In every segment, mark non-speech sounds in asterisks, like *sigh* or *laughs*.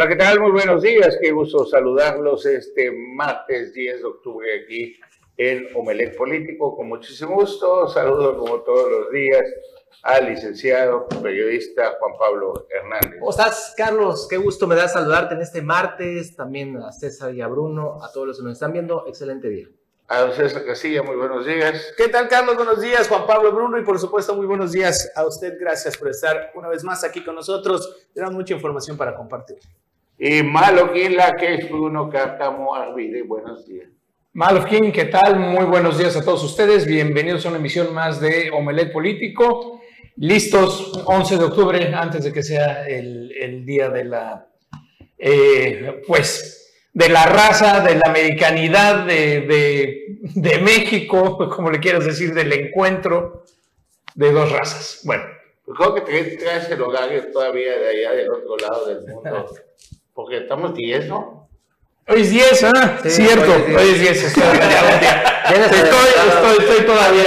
Hola, ¿qué tal? Muy buenos días. Qué gusto saludarlos este martes 10 de octubre aquí en Omelet Político. Con muchísimo gusto. Saludo como todos los días al licenciado periodista Juan Pablo Hernández. ¿Cómo estás, Carlos? Qué gusto me da saludarte en este martes. También a César y a Bruno, a todos los que nos están viendo. Excelente día. A don César Casilla, muy buenos días. ¿Qué tal, Carlos? Buenos días, Juan Pablo Bruno, y por supuesto, muy buenos días a usted. Gracias por estar una vez más aquí con nosotros. Tenemos mucha información para compartir. Y Malo la que es Bruno Cárcamo Arvide, buenos días. Malofkin, ¿qué tal? Muy buenos días a todos ustedes. Bienvenidos a una emisión más de Omelet Político. Listos, 11 de octubre, antes de que sea el, el día de la, eh, pues, de la raza, de la americanidad de, de, de, México, *laughs* como le quieras decir, del encuentro de dos razas. Bueno. Creo que te traes el hogar todavía de allá del otro lado del mundo, *laughs* porque estamos 10, ¿no? Hoy es 10, ¿ah? Sí, Cierto, hoy es 10. *laughs* Estoy, estoy, estoy, todavía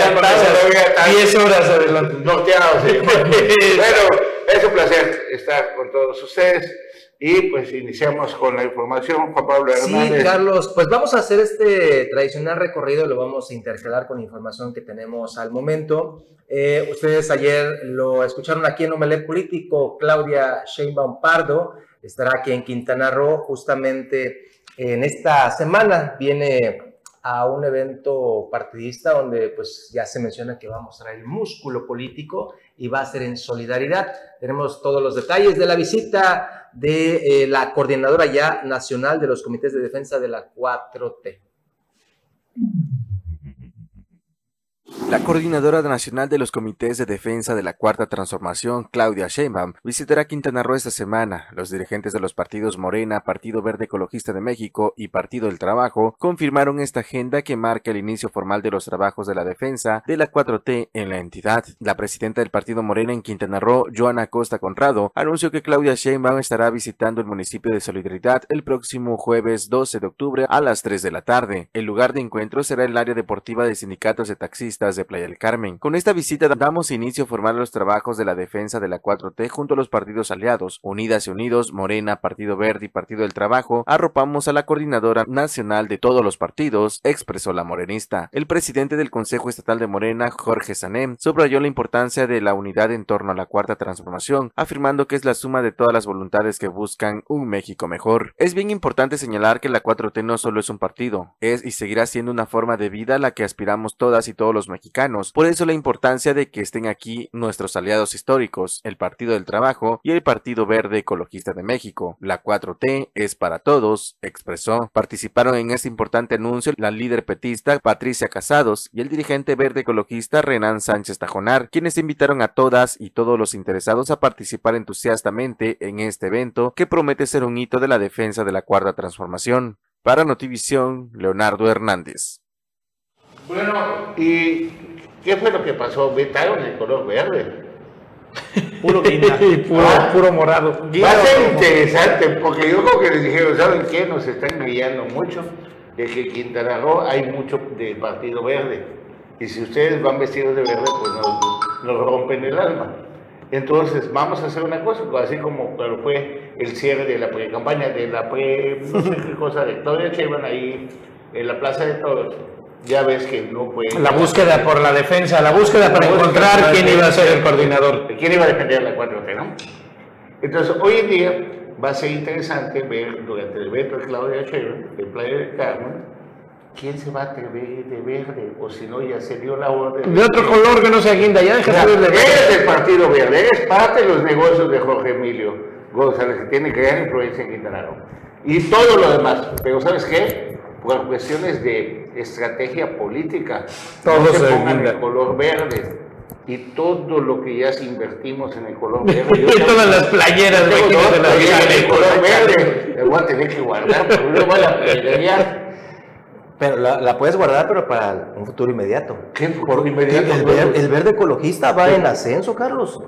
10 horas adelante. Norteado, sí. *laughs* bueno, es un placer estar con todos ustedes. Y pues iniciamos con la información, Juan Pablo Hernández. Sí, Carlos, pues vamos a hacer este tradicional recorrido, lo vamos a intercalar con información que tenemos al momento. Eh, ustedes ayer lo escucharon aquí en Omelet Político, Claudia Sheinbaum Pardo estará aquí en Quintana Roo justamente en esta semana. Viene a un evento partidista donde pues ya se menciona que va a mostrar el músculo político y va a ser en solidaridad. Tenemos todos los detalles de la visita de eh, la coordinadora ya nacional de los comités de defensa de la 4T. La coordinadora nacional de los comités de defensa de la Cuarta Transformación, Claudia Sheinbaum, visitará Quintana Roo esta semana. Los dirigentes de los partidos Morena, Partido Verde Ecologista de México y Partido del Trabajo confirmaron esta agenda que marca el inicio formal de los trabajos de la defensa de la 4T en la entidad. La presidenta del Partido Morena en Quintana Roo, Joana Costa Conrado, anunció que Claudia Sheinbaum estará visitando el municipio de Solidaridad el próximo jueves 12 de octubre a las 3 de la tarde. El lugar de encuentro será el área deportiva de sindicatos de taxistas de Playa del Carmen. Con esta visita damos inicio a los trabajos de la defensa de la 4T junto a los partidos aliados, Unidas y Unidos, Morena, Partido Verde y Partido del Trabajo, arropamos a la coordinadora nacional de todos los partidos, expresó la morenista. El presidente del Consejo Estatal de Morena, Jorge Sanem, subrayó la importancia de la unidad en torno a la cuarta transformación, afirmando que es la suma de todas las voluntades que buscan un México mejor. Es bien importante señalar que la 4T no solo es un partido, es y seguirá siendo una forma de vida a la que aspiramos todas y todos los mexicanos por eso la importancia de que estén aquí nuestros aliados históricos, el Partido del Trabajo y el Partido Verde Ecologista de México. La 4T es para todos, expresó. Participaron en este importante anuncio la líder petista Patricia Casados y el dirigente verde ecologista Renan Sánchez Tajonar, quienes invitaron a todas y todos los interesados a participar entusiastamente en este evento que promete ser un hito de la defensa de la cuarta transformación. Para Notivisión, Leonardo Hernández. Bueno, ¿y qué fue lo que pasó? Vetaron el color verde. *laughs* Puro guinda. puro, ah, puro morado. Va a ser interesante, porque yo creo que les dijeron, ¿saben qué? Nos están guiando mucho de que Quintana Roo hay mucho de Partido Verde. Y si ustedes van vestidos de verde, pues nos, nos rompen el alma. Entonces, vamos a hacer una cosa, así como fue el cierre de la pre-campaña, de la pre, no sé qué cosa, de Claudia Chevan ahí en la Plaza de Todos ya ves que no fue... La búsqueda por la defensa, la búsqueda para encontrar quién iba a ser el coordinador. ¿Quién iba a defender la 4T, no? Entonces, hoy en día va a ser interesante ver durante el evento de Claudia Sheinbaum, en Playa del Carmen, quién se va a atrever de verde, o si no, ya se dio la orden. De, otro color que no sea guinda, ya deja de verde. Es el Partido Verde, es parte de los negocios de Jorge Emilio González, que tiene que gran influencia en Quintana Roo. Y todo lo demás. Pero ¿sabes qué? Por cuestiones de estrategia política. Todos se pongan el color verde. Y todo lo que ya invertimos en el color *laughs* verde. y todas las playeras de, la el color verde. Me voy a tener que guardar, la Pero la, puedes guardar, pero para un futuro inmediato. ¿Qué futuro inmediato? El, verde ecologista va en ascenso, Carlos.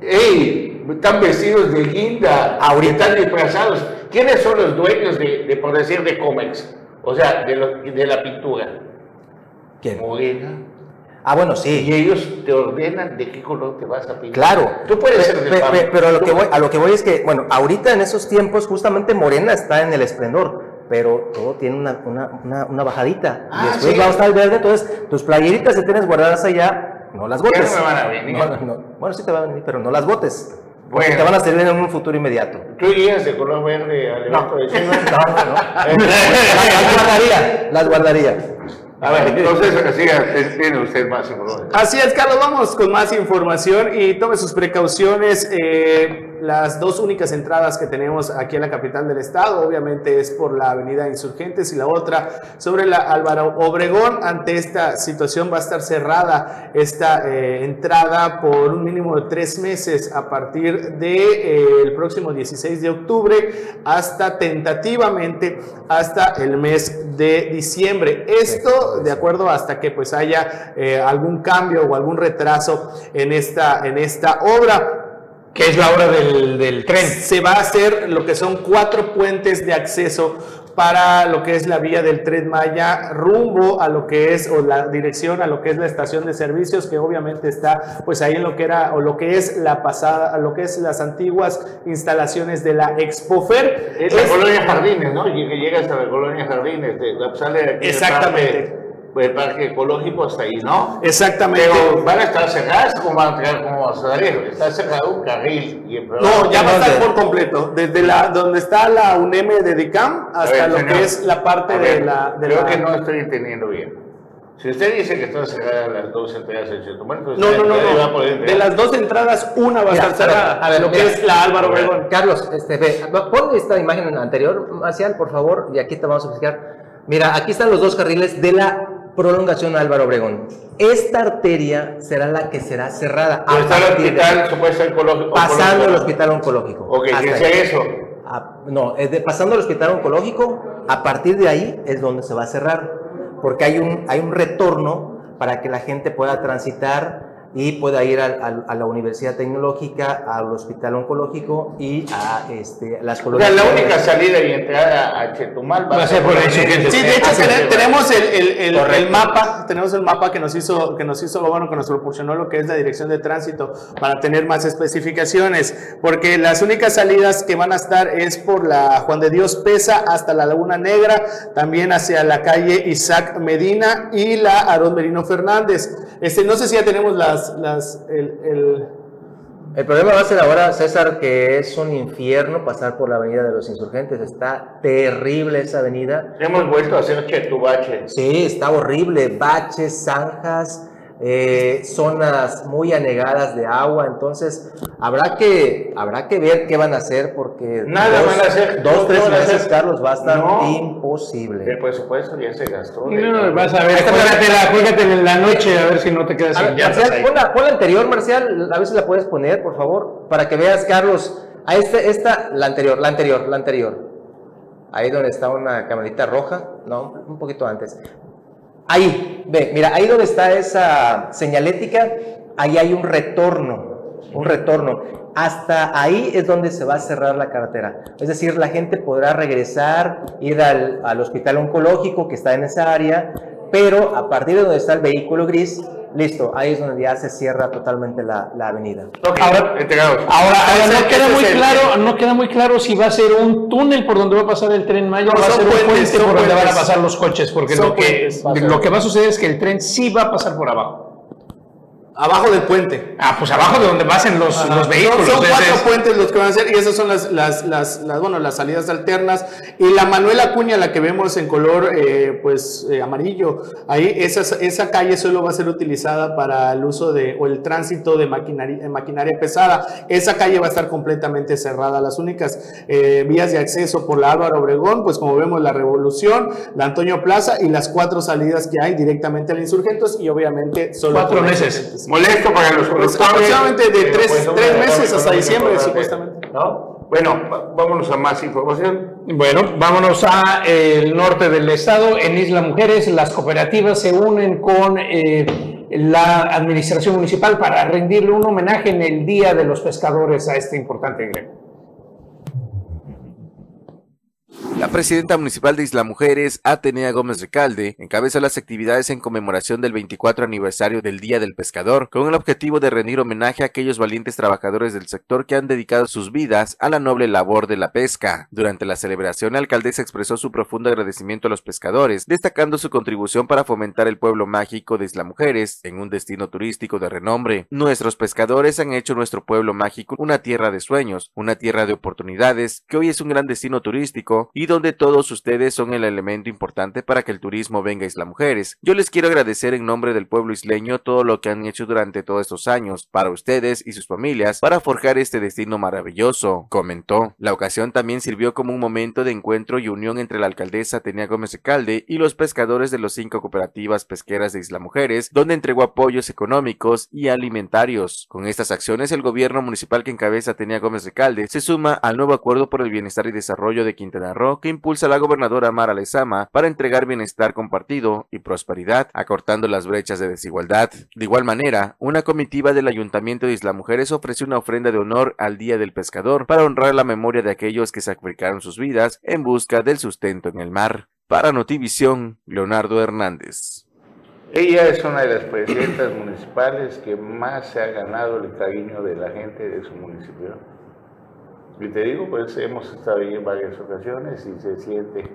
¡Ey! Están vestidos de guinda. Ahorita están disfrazados. ¿Quiénes son los dueños de, de por decir, de Comex? O sea, de, de la pintura. ¿Quién? Morena. Ah, bueno, sí. Y ellos te ordenan de qué color te vas a pintar. Claro. Tú puedes ser Pe- pero a lo, que voy, a lo que voy es que, bueno, ahorita en esos tiempos justamente Morena está en el esplendor, pero todo tiene una, una, una, una bajadita. Ah, y después sí. va a estar el verde, entonces tus playeritas que tienes guardadas allá, no las botes. no me van a venir. No, no, bueno, sí te van a venir, pero no las botes. Porque Bueno. te van a servir en un futuro inmediato. Tú irías de color verde al evento de *laughs* No, Sheinbaum? no, no. *laughs* *laughs* Las, guardaría, las guardaría. A ver, entonces, siga, tiene usted más información. Así es, Carlos, vamos con más información y tome sus precauciones. eh, las dos únicas entradas que tenemos aquí en la capital del estado, obviamente es por la avenida Insurgentes y la otra sobre la Álvaro Obregón. Ante esta situación va a estar cerrada esta eh, entrada por un mínimo de tres meses a partir del próximo 16 de octubre hasta tentativamente hasta el mes de diciembre. Esto de acuerdo hasta que pues haya eh, algún cambio o algún retraso en esta, en esta obra. Que es la hora del, del tren. Se va a hacer lo que son cuatro puentes de acceso para lo que es la vía del Tren Maya rumbo a lo que es o la dirección a lo que es la estación de servicios que obviamente está pues ahí en lo que era o lo que es la pasada lo que es las antiguas instalaciones de la Expofer Es la Es- colonia Jardines, ¿no? Y que llegas a la colonia Jardines, de, la- sale de aquí Exactamente. Del parque ecológico hasta ahí, ¿no? exactamente Pero van a estar cerradas, ¿cómo van a entrar? ¿Cómo va a salir? Está cerrado un carril. Y el No, ya va a estar por completo. Desde la donde está la UNEM de DICAM hasta ver, lo señor. que es la parte de la. De creo la- que no estoy entendiendo bien. Si usted dice que están cerradas las dos entradas al Chetumal, pues No, no, no, no. De las dos entradas, una va a estar cerrada. a ver, lo mira. que es la Álvaro Obregón. Carlos, este, ve, pon esta imagen anterior, Marcial, por favor, y aquí te vamos a explicar. Mira, aquí están los dos carriles de la prolongación Álvaro Obregón. Esta arteria será la que será cerrada. Pero a está el hospital, supuesto oncológico. pasando el hospital oncológico. Ok, Hasta ¿qué es eso? No, es de- pasando el hospital oncológico, a partir de ahí es donde se va a cerrar, porque hay un, hay un retorno para que la gente pueda transitar y pueda ir al- al- a la Universidad Tecnológica, al hospital oncológico y a este, las O colonias. sea, la única salida y entrada a Chetumal va, Va a ser por Insurgentes. Sí, de hecho Ah, tenemos el, el- el- el mapa, tenemos el mapa que nos hizo, que nos hizo, bueno, que nos proporcionó lo que es la dirección de tránsito para tener más especificaciones, porque las únicas salidas que van a estar es por la Juan de Dios Pesa hasta la Laguna Negra, también hacia la calle Isaac Medina y la Aarón Merino Fernández. Este, no sé si ya tenemos las, las, el, el- El problema va a ser ahora, César, que es un infierno pasar por la avenida de los insurgentes. Está terrible esa avenida. Hemos vuelto a hacer Chetubache. Sí, está horrible. Baches, zanjas, eh, zonas muy anegadas de agua. Entonces, habrá que, habrá que ver qué van a hacer porque Nada van a hacer. dos No, tres no meses, hacer. Carlos, va a estar No. imposible. El presupuesto ya se gastó. No, vas a ver, juégatela, juégatela en la noche a ver si no te quedas sin Marcial, pon la, pon la anterior, Marcial, a ver si la puedes poner, por favor, para que veas, Carlos. A este, esta, la anterior, la anterior, la anterior. Ahí donde está una camarita roja, no, un poquito antes. Ahí, ve, mira, ahí donde está esa señalética, ahí hay un retorno, un retorno. Hasta ahí es donde se va a cerrar la carretera. Es decir, la gente podrá regresar, ir al, al hospital oncológico que está en esa área, pero a partir de donde está el vehículo gris, listo, ahí es donde ya se cierra totalmente la, la avenida. Ahora- entregados. Ahora, ahora no queda muy el- claro, no queda muy claro si va a ser un túnel por donde va a pasar el tren Maya No, o va a ser un puente por donde van a pasar los coches, porque lo que, puentes, lo que va a suceder es que el tren sí va a pasar por abajo. Abajo del puente. Ah, pues abajo de donde pasen los, Ajá. los vehículos. Son, cuatro es- puentes los que van a hacer y esas son las, las, las, las, bueno, las salidas alternas. Y la Manuel Acuña, la que vemos en color eh, pues eh, amarillo, ahí esa, esa calle solo va a ser utilizada para el uso de o el tránsito de maquinaria, maquinaria pesada. Esa calle va a estar completamente cerrada. Las únicas eh, vías de acceso por la Álvaro Obregón, pues como vemos la Revolución, la Antonio Plaza y las cuatro salidas que hay directamente al Insurgentos y obviamente solo Cuatro meses. Molesto para los Pues, conductores. aproximadamente de tres- pues, tres meses hasta diciembre, supuestamente. ¿no? Bueno, vámonos a más información. Bueno, vámonos a el norte del estado. En Isla Mujeres, las cooperativas se unen con eh, la administración municipal para rendirle un homenaje en el Día de los Pescadores a este importante gremio. La presidenta municipal de Isla Mujeres, Atenea Gómez Recalde, encabezó las actividades en conmemoración del 24 aniversario del Día del Pescador, con el objetivo de rendir homenaje a aquellos valientes trabajadores del sector que han dedicado sus vidas a la noble labor de la pesca. Durante la celebración, la alcaldesa expresó su profundo agradecimiento a los pescadores, destacando su contribución para fomentar el pueblo mágico de Isla Mujeres en un destino turístico de renombre. Nuestros pescadores han hecho nuestro pueblo mágico una tierra de sueños, una tierra de oportunidades, que hoy es un gran destino turístico y donde todos ustedes son el elemento importante para que el turismo venga a Isla Mujeres. Yo les quiero agradecer en nombre del pueblo isleño todo lo que han hecho durante todos estos años para ustedes y sus familias para forjar este destino maravilloso, comentó. La ocasión también sirvió como un momento de encuentro y unión entre la alcaldesa Tenia Gómez Calde y los pescadores de los cinco cooperativas pesqueras de Isla Mujeres, donde entregó apoyos económicos y alimentarios. Con estas acciones, el gobierno municipal que encabeza Tenia Gómez Calde se suma al nuevo acuerdo por el bienestar y desarrollo de Quintana Roo que impulsa la gobernadora Mara Lezama para entregar bienestar compartido y prosperidad, acortando las brechas de desigualdad. De igual manera, una comitiva del Ayuntamiento de Isla Mujeres ofreció una ofrenda de honor al Día del Pescador para honrar la memoria de aquellos que sacrificaron sus vidas en busca del sustento en el mar. Para Notivisión, Leonardo Hernández. Ella es una de las presidentas municipales que más se ha ganado el cariño de la gente de su municipio. Y te digo, pues hemos estado ahí en varias ocasiones y se siente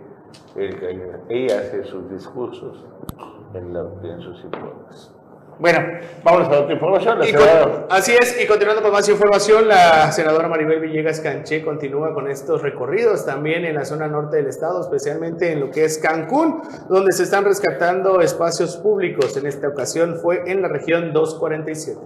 el que ella hace sus discursos en, en sus informes. Bueno, vamos a otra información. así es, y continuando con más información, la senadora Maribel Villegas Canché continúa con estos recorridos también en la zona norte del estado, especialmente en lo que es Cancún, donde se están rescatando espacios públicos. En esta ocasión fue en la región 247.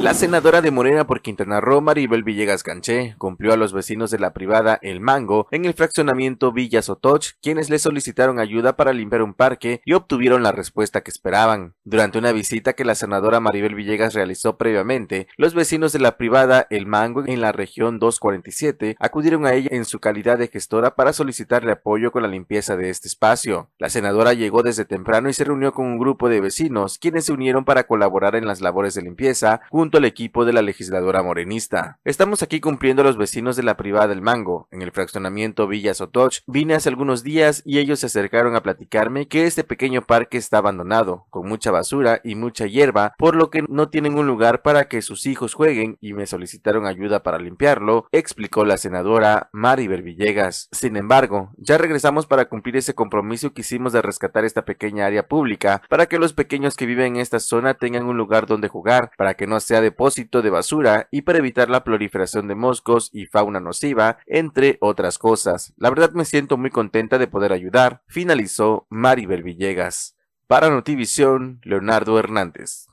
La senadora de Morena por Quintana Roo, Maribel Villegas Ganché, cumplió a los vecinos de la privada El Mango en el fraccionamiento Villa Sotoch, quienes le solicitaron ayuda para limpiar un parque y obtuvieron la respuesta que esperaban. Durante una visita que la senadora Maribel Villegas realizó previamente, los vecinos de la privada El Mango en la región 247 acudieron a ella en su calidad de gestora para solicitarle apoyo con la limpieza de este espacio. La senadora llegó desde temprano y se reunió con un grupo de vecinos, quienes se unieron para colaborar en las labores de limpieza junto al equipo de la legisladora morenista. Estamos aquí cumpliendo a los vecinos de la privada del Mango, en el fraccionamiento Villa Sotoch. Vine hace algunos días y ellos se acercaron a platicarme que este pequeño parque está abandonado, con mucha basura y mucha hierba, por lo que no tienen un lugar para que sus hijos jueguen y me solicitaron ayuda para limpiarlo, explicó la senadora Maribel Villegas. Sin embargo, ya regresamos para cumplir ese compromiso que hicimos de rescatar esta pequeña área pública para que los pequeños que viven en esta zona tengan un lugar donde jugar, para que no sea depósito de basura y para evitar la proliferación de moscos y fauna nociva, entre otras cosas. La verdad me siento muy contenta de poder ayudar, finalizó Maribel Villegas. Para Notivisión, Leonardo Hernández.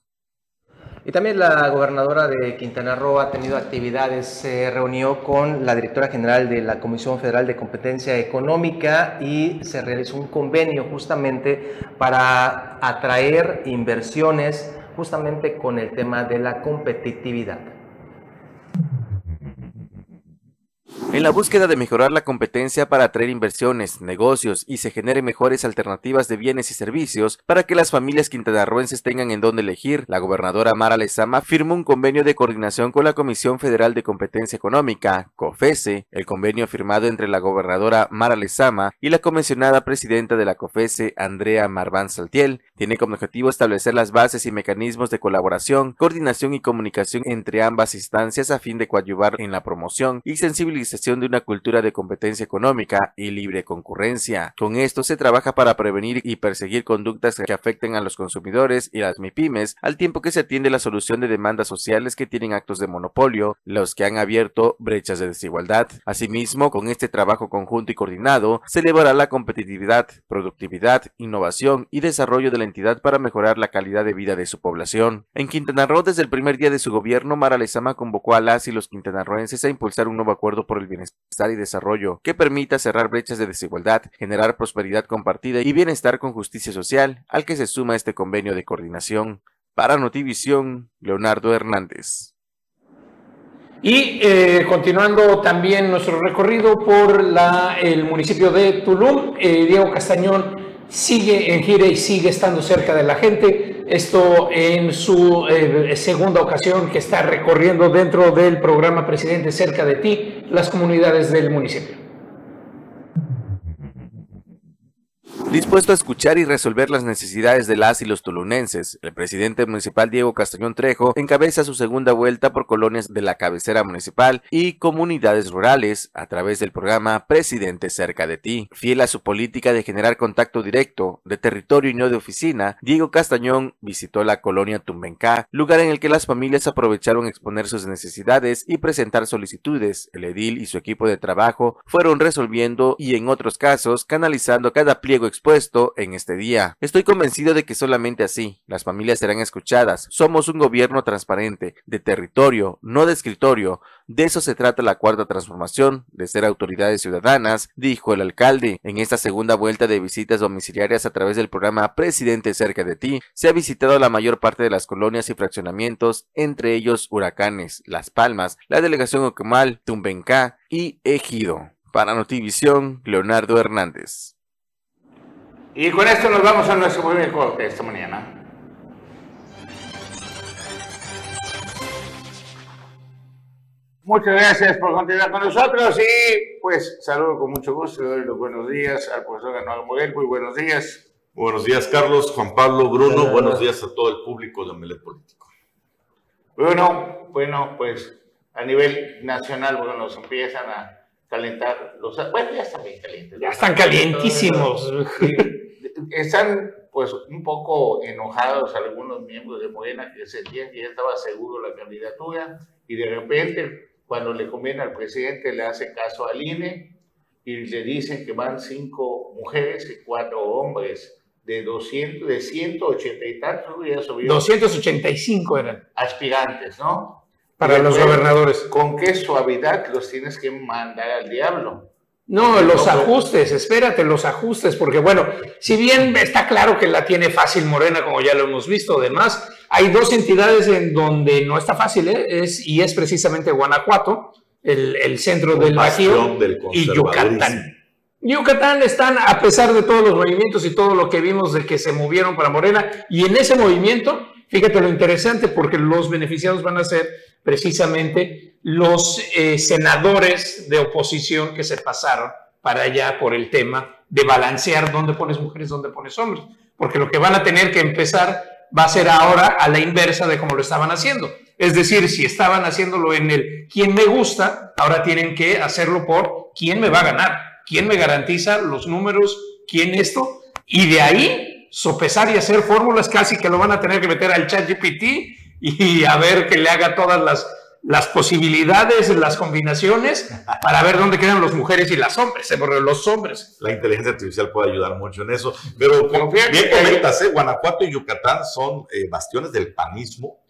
Y también la gobernadora de Quintana Roo ha tenido actividades, se reunió con la directora general de la Comisión Federal de Competencia Económica y se realizó un convenio justamente para atraer inversiones justamente con el tema de la competitividad. En la búsqueda de mejorar la competencia para atraer inversiones, negocios y se generen mejores alternativas de bienes y servicios para que las familias quintanarroenses tengan en dónde elegir, la gobernadora Mara Lezama firmó un convenio de coordinación con la Comisión Federal de Competencia Económica, COFESE. El convenio firmado entre la gobernadora Mara Lezama y la comisionada presidenta de la COFESE, Andrea Marván Saltiel, tiene como objetivo establecer las bases y mecanismos de colaboración, coordinación y comunicación entre ambas instancias a fin de coadyuvar en la promoción y sensibilización de una cultura de competencia económica y libre concurrencia. Con esto se trabaja para prevenir y perseguir conductas que afecten a los consumidores y las MIPIMES, al tiempo que se atiende la solución de demandas sociales que tienen actos de monopolio, los que han abierto brechas de desigualdad. Asimismo, con este trabajo conjunto y coordinado, se elevará la competitividad, productividad, innovación y desarrollo de la entidad para mejorar la calidad de vida de su población. En Quintana Roo, desde el primer día de su gobierno, Mara Lezama convocó a las y los quintanarroenses a impulsar un nuevo acuerdo por el bienestar y desarrollo que permita cerrar brechas de desigualdad, generar prosperidad compartida y bienestar con justicia social, al que se suma este convenio de coordinación. Para Notivisión, Leonardo Hernández. Y eh, continuando también nuestro recorrido por la, el municipio de Tulum, eh, Diego Castañón sigue en gira y sigue estando cerca de la gente Esto en su eh, segunda ocasión que está recorriendo dentro del programa Presidente cerca de ti las comunidades del municipio. Dispuesto a escuchar y resolver las necesidades de las y los tulunenses, el presidente municipal Diego Castañón Trejo encabeza su segunda vuelta por colonias de la cabecera municipal y comunidades rurales a través del programa Presidente cerca de ti. Fiel a su política de generar contacto directo, de territorio y no de oficina, Diego Castañón visitó la colonia Tumbencá, lugar en el que las familias aprovecharon exponer sus necesidades y presentar solicitudes. El edil y su equipo de trabajo fueron resolviendo y en otros casos canalizando cada pliego expuesto en este día. Estoy convencido de que solamente así las familias serán escuchadas. Somos un gobierno transparente, de territorio, no de escritorio. De eso se trata la cuarta transformación, de ser autoridades ciudadanas, dijo el alcalde. En esta segunda vuelta de visitas domiciliarias a través del programa Presidente cerca de ti, se ha visitado la mayor parte de las colonias y fraccionamientos, entre ellos Huracanes, Las Palmas, la delegación Oquemal, Tumbencá y Ejido. Para Notivisión, Leonardo Hernández. Y con esto nos vamos a nuestro primer corte esta mañana. Muchas gracias por continuar con nosotros y pues saludo con mucho gusto, le doy los buenos días al profesor Anual Moguel, muy buenos días. Buenos días Carlos, Juan Pablo, Bruno, buenos días a todo el público de Omelet Político. Bruno, bueno, pues a nivel nacional, bueno, nos empiezan a calentar los... Bueno, ya están bien calientes. Ya están calientísimos. Están pues un poco enojados algunos miembros de Morena que sentían que ya estaba seguro la candidatura y de repente cuando le conviene al presidente le hace caso al INE y le dicen que van cinco mujeres y cuatro hombres de 200, de 180 y tantos, ya subió. 285 eran. Aspirantes, ¿no? Para los gobernadores. ¿Con qué suavidad los tienes que mandar al diablo? No, los ajustes, espérate, los ajustes, porque bueno, si bien está claro que la tiene fácil Morena, como ya lo hemos visto, además, hay dos entidades en donde no está fácil, ¿eh? es, y es precisamente Guanajuato, el, el centro del Bajío, y Yucatán. Yucatán están, a pesar de todos los movimientos y todo lo que vimos de que se movieron para Morena, y en ese movimiento, fíjate lo interesante, porque los beneficiados van a ser precisamente los eh, senadores de oposición que se pasaron para allá por el tema de balancear dónde pones mujeres, dónde pones hombres. Porque lo que van a tener que empezar va a ser ahora a la inversa de como lo estaban haciendo. Es decir, si estaban haciéndolo en el quién me gusta, ahora tienen que hacerlo por quién me va a ganar, quién me garantiza los números, quién esto. Y de ahí sopesar y hacer fórmulas casi que lo van a tener que meter al chat GPT y a ver que le haga todas las, las posibilidades, las combinaciones, para ver dónde quedan las mujeres y las hombres, eh, los hombres. La inteligencia artificial puede ayudar mucho en eso. Pero bien comentas, ¿eh? Guanajuato y Yucatán son eh, bastiones del panismo,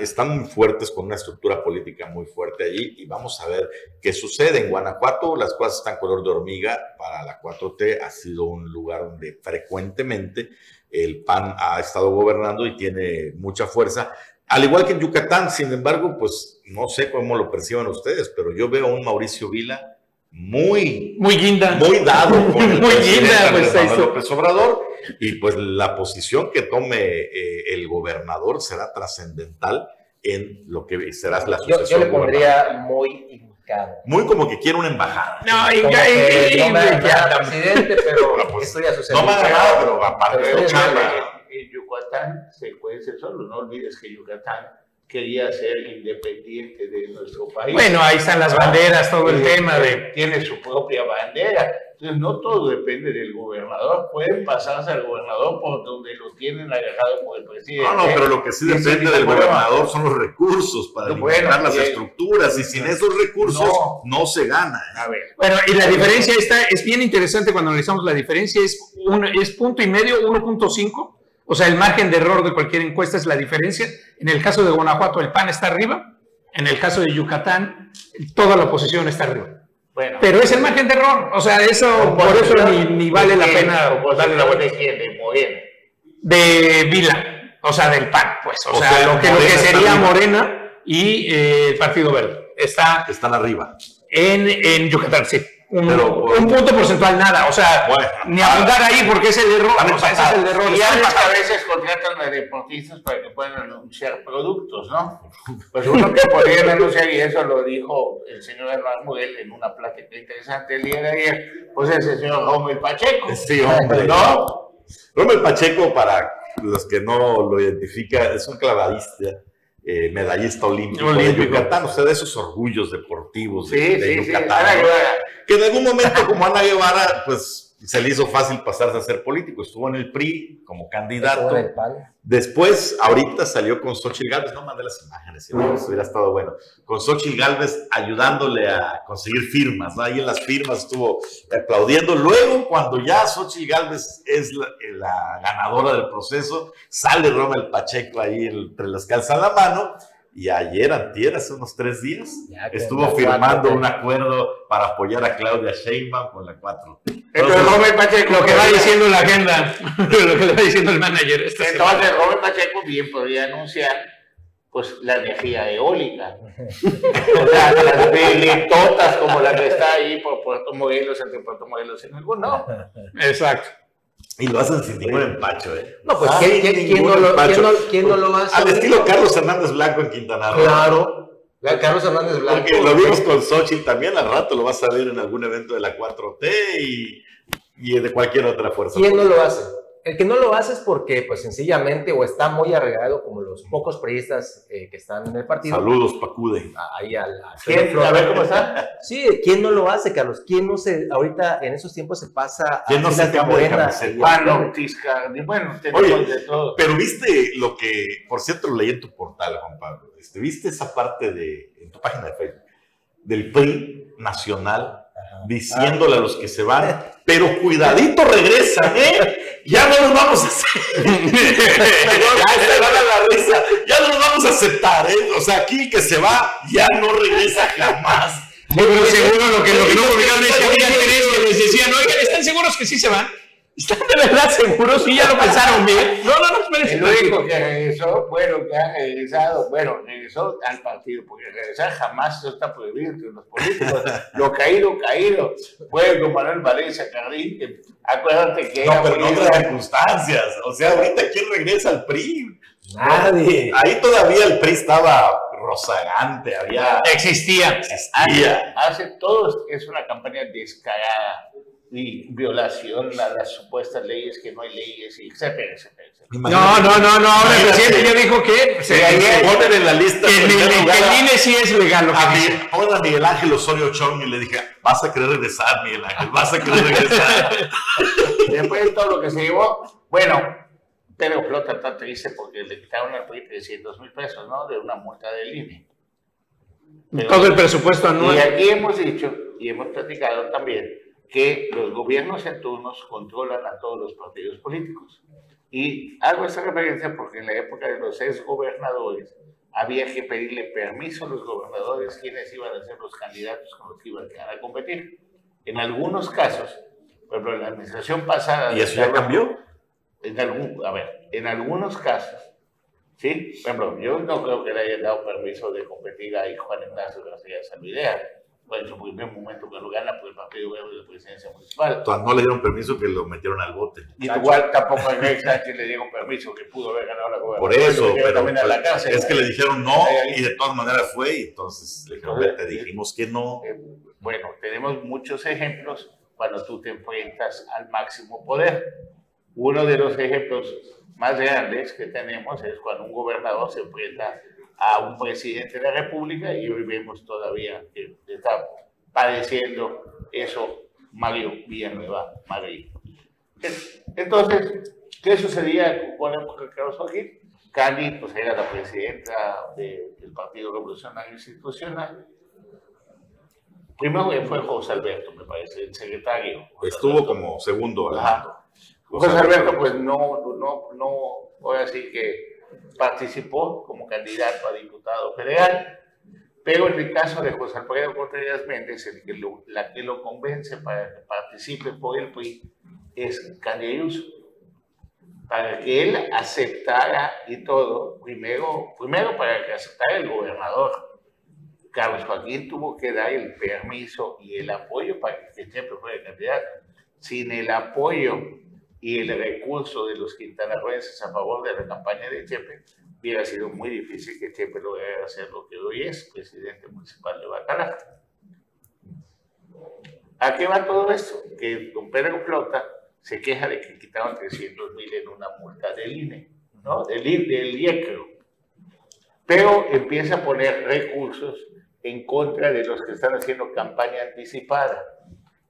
están muy fuertes con una estructura política muy fuerte allí y vamos a ver qué sucede. En Guanajuato las cosas están color de hormiga, para la 4T ha sido un lugar donde frecuentemente el PAN ha estado gobernando y tiene mucha fuerza. Al igual que en Yucatán, sin embargo, pues no sé cómo lo perciban ustedes, pero yo veo a un Mauricio Vila muy, muy guinda, muy dado con el muy guinda, pues, López Obrador y pues la posición que tome eh, el gobernador será trascendental en lo que será la sucesión. Yo, yo le pondría muy indicado. Muy como que quiere una embajada. No, y, y, no me ha presidente, pero pues, esto ya sucedió. No me ha ganado, pero aparte de en Yucatán se puede ser solo. No olvides que Yucatán quería ser independiente de nuestro país. Bueno, ahí están las banderas, todo el Eh, tema de... Tiene su propia bandera. Entonces, no todo depende del gobernador. Pueden pasarse al gobernador por donde lo tienen agarrado por el presidente. No, no, pero lo que sí depende del gobernador son los recursos para No, bueno, las y- estructuras y sin esos recursos No. no, se gana. ¿eh? A ver, Bueno, y la diferencia está, es bien interesante cuando analizamos la diferencia, es, un, es punto y medio, 1.5, o sea, el margen de error de cualquier encuesta es la diferencia. En el caso de Guanajuato, el PAN está arriba, en el caso de Yucatán, toda la oposición está arriba. bueno. Pero es el margen de error, o sea, eso, por eso ni, ni vale la pena darle la vuelta. ¿De quién? De Morena. De Vila, o sea, del PAN, pues, o, O sea, sea, lo que, lo que sería arriba. Morena y eh, el Partido Verde. Está Están arriba. en, en Yucatán, sí. Un, un punto porcentual, nada. O sea, ni apuntar ahí porque es el error. O sea, ese es el error. Y a veces contratan a deportistas para que puedan anunciar productos, ¿no? Pues *laughs* uno que podría anunciar, y eso lo dijo el señor Hernán en una plática interesante el día de ayer, pues es el señor Romel Pacheco. Sí, hombre. ¿No? Romel Pacheco, para los que no lo identifican, es un clavadista eh, medallista olímpico, de Yucatán, o sea, de esos orgullos deportivos de, Yucatán. Que en algún momento, como Ana Guevara, pues se le hizo fácil pasarse a ser político. Estuvo en el PRI como candidato. Después, ahorita salió con Xochitl Galvez. No mandé las imágenes, si no, hubiera estado bueno. Con Xochitl Galvez ayudándole a conseguir firmas. Ahí en las firmas estuvo aplaudiendo. Luego, cuando ya Xochitl Galvez es la, ganadora del proceso, sale Romel Pacheco ahí entre las calzas a la mano y ayer, antier, hace unos tres días, estuvo firmando un acuerdo para apoyar a Claudia Sheinbaum con la 4. Entonces, Robert Pacheco, lo que va diciendo la agenda, *laughs* lo que va diciendo el manager. Entonces, Robert Pacheco bien podría anunciar pues la energía eólica. *laughs* o sea, las veletotas como la que está ahí por Puerto Morelos, entre Puerto Morelos en algún, no. Exacto. Y lo hacen sin ningún empacho, ¿eh? No, pues ¿quién, quién, no lo, ¿quién, no, lo, hace? Al estilo Carlos Hernández Blanco en Quintana Roo. Claro. Carlos Hernández Blanco. Porque lo vimos con Xochitl también, al rato lo vas a ver en algún evento de la 4T y, y de cualquier otra fuerza. ¿Quién no lo hace? El que no lo hace es porque, pues sencillamente, o está muy arreglado como los pocos periodistas eh, que están en el partido. Saludos, Pacude. Ahí al. ¿Quién? A ver cómo está. Sí, ¿quién no lo hace, Carlos? ¿Quién no se. Ahorita en esos tiempos se pasa. ¿Quién no se de camiseta? Bueno, bueno, Oye, de todo. Pero viste lo que, por cierto, lo leí en tu portal, Juan Pablo. Este, ¿Viste esa parte de, en tu página de Facebook, del PRI nacional diciéndole a los que se van, *laughs* pero cuidadito regresan, ¿eh? Ya no nos vamos a hacer. *laughs* ya la risa. Ya no nos vamos a aceptar, ¿eh? O sea, aquí que se va ya no regresa jamás. pero seguro lo que, lo que no publicaron es que les decían, oigan, ¿están seguros que sí se van? ¿Están de verdad seguros? ¿Y ya lo pensaron bien? *laughs* No, no, no, espérense. El único que regresó, bueno, que ha regresado, bueno, regresó al partido, porque regresar jamás eso está prohibido entre los políticos. lo caído, caído. Fue con Manuel Valencia que acuérdate que No, pero en otras circunstancias. O sea, ahorita, ¿quién regresa al PRI? Nadie. Ahí todavía el PRI estaba rozagante, había... Existía. Existía. Hace, hace todo, es una campaña descarada y violación a las supuestas leyes, que no hay leyes, etcétera, etcétera. No, no, no, no, ahora el presidente ya dijo que se, ponen en la lista. Que el, INE sí es legal lo que a dice. Miguel, a Miguel Ángel Osorio Chong y le dije, vas a querer regresar, Miguel Ángel, vas a querer regresar. *laughs* Después de todo lo que se llevó, bueno, pero Flota está triste porque le quitaron al PRI 300 mil pesos, ¿no? De una multa del INE. todo el presupuesto anual. Y aquí hemos dicho, y hemos platicado también, que los gobiernos en turnos controlan a todos los partidos políticos. Y hago esta referencia porque en la época de los ex gobernadores había que pedirle permiso a los gobernadores quienes iban a ser los candidatos con los que iban a competir. En algunos casos, por ejemplo, en la administración pasada... ¿Y eso ya cambió? En algún, a ver, en algunos casos, ¿sí? Por ejemplo, yo no creo que le hayan dado permiso de competir a Juan Ignacio García Salvidea en su primer momento que lo gana por el Partido Verde de la Presidencia Municipal. no le dieron permiso que lo metieron al bote. Y igual tampoco a Greg Sánchez le dieron permiso que pudo haber ganado la gobernación. Por eso, pero pues, es que le dijeron no y de todas maneras fue y entonces le te dijimos que no. Eh, bueno, tenemos muchos ejemplos cuando tú te enfrentas al máximo poder. Uno de los ejemplos más grandes que tenemos es cuando un gobernador se enfrenta a un presidente de la República y hoy vemos todavía que está padeciendo eso Mario Villanueva Madrid. Entonces, ¿qué sucedía con el Carlos Joaquín? Cali pues, era la presidenta del Partido Revolucionario Institucional. Primero fue José Alberto, me parece, el secretario. Estuvo como segundo José Alberto, pues no, no, no, ahora sí que participó como candidato a diputado federal, pero en el caso de José Alfredo Contreras Méndez, el que la que lo convence para que participe por el PRI es Ayuso. Para que él aceptara y todo, primero, primero para que aceptara el gobernador. Carlos Joaquín tuvo que dar el permiso y el apoyo para que Chepe fuera candidato. Sin el apoyo y el recurso de los quintanarroenses a favor de la campaña de Chepe, hubiera sido muy difícil que Chepe lograra hacer lo que hoy es presidente municipal de Bacalar. ¿A qué va todo esto? Que don Pedro Flota se queja de que quitaron 300 mil en una multa del INE, ¿no? Del, del IECRO. Pero empieza a poner recursos en contra de los que están haciendo campaña anticipada.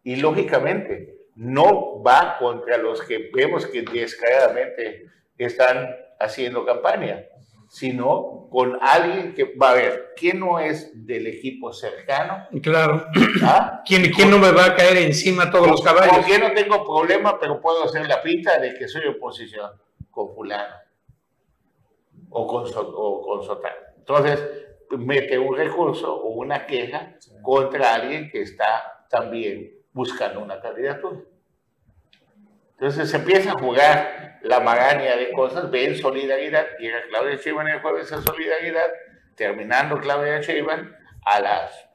Y lógicamente, no va contra los que vemos que descaradamente están haciendo campaña, sino con alguien que va a ver quién no es del equipo cercano. Claro. ¿Ah? ¿Quién, ¿Quién, no me va a caer encima todos los caballos? Porque no tengo problema, pero puedo hacer la pinta de que soy oposición con fulano o con, o con Sotano. Entonces, mete un recurso o una queja contra alguien que está también buscando una candidatura. Entonces se empieza a jugar la magaña de cosas, ven solidaridad, llega Claudia Sheinbaum el jueves a solidaridad, terminando Claudia Sheinbaum a las